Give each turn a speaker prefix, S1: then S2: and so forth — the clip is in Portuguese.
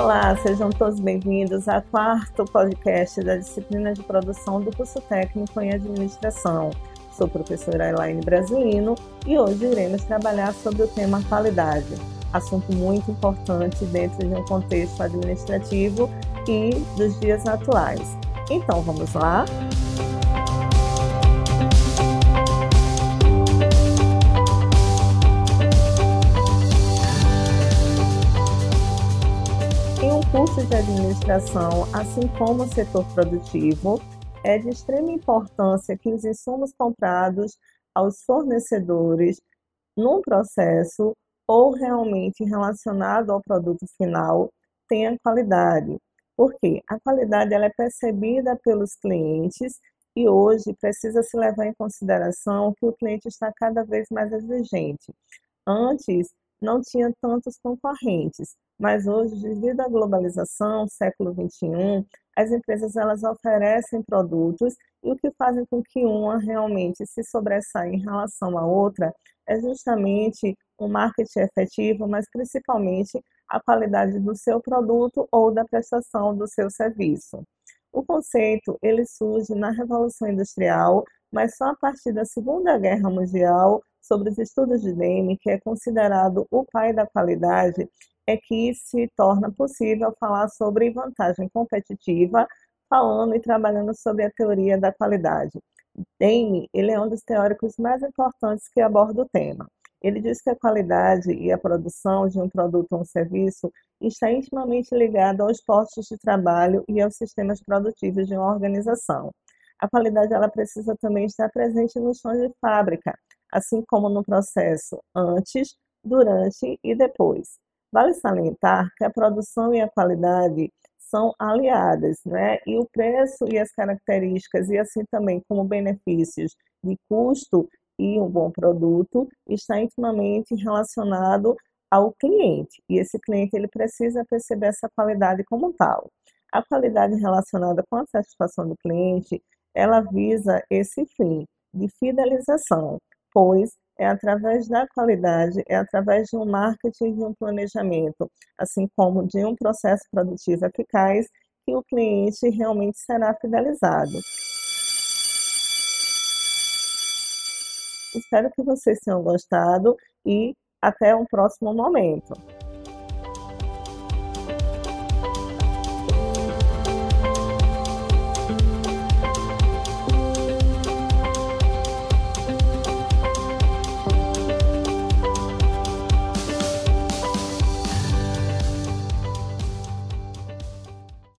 S1: Olá, sejam todos bem-vindos ao quarto podcast da disciplina de produção do curso técnico em administração. Sou professora Elaine Brasilino e hoje iremos trabalhar sobre o tema qualidade, assunto muito importante dentro de um contexto administrativo e dos dias atuais. Então, vamos lá? Em um curso de administração, assim como o setor produtivo, é de extrema importância que os insumos comprados aos fornecedores num processo ou realmente relacionado ao produto final tenha qualidade. Porque a qualidade ela é percebida pelos clientes e hoje precisa se levar em consideração que o cliente está cada vez mais exigente. Antes não tinha tantos concorrentes, mas hoje, devido à globalização, século 21, as empresas elas oferecem produtos e o que fazem com que uma realmente se sobressaia em relação à outra é justamente o marketing efetivo, mas principalmente a qualidade do seu produto ou da prestação do seu serviço. O conceito ele surge na Revolução Industrial, mas só a partir da Segunda Guerra Mundial, sobre os estudos de Deming, que é considerado o pai da qualidade, é que se torna possível falar sobre vantagem competitiva, falando e trabalhando sobre a teoria da qualidade. Dane, ele é um dos teóricos mais importantes que aborda o tema. Ele diz que a qualidade e a produção de um produto ou um serviço está intimamente ligada aos postos de trabalho e aos sistemas produtivos de uma organização. A qualidade ela precisa também estar presente no chão de fábrica, assim como no processo antes, durante e depois. Vale salientar que a produção e a qualidade são aliadas, né? E o preço e as características, e assim também como benefícios de custo e um bom produto, está intimamente relacionado ao cliente. E esse cliente ele precisa perceber essa qualidade como tal. A qualidade relacionada com a satisfação do cliente, ela visa esse fim de fidelização, pois é através da qualidade, é através de um marketing, de um planejamento, assim como de um processo produtivo eficaz, que o cliente realmente será fidelizado. Espero que vocês tenham gostado e até um próximo momento.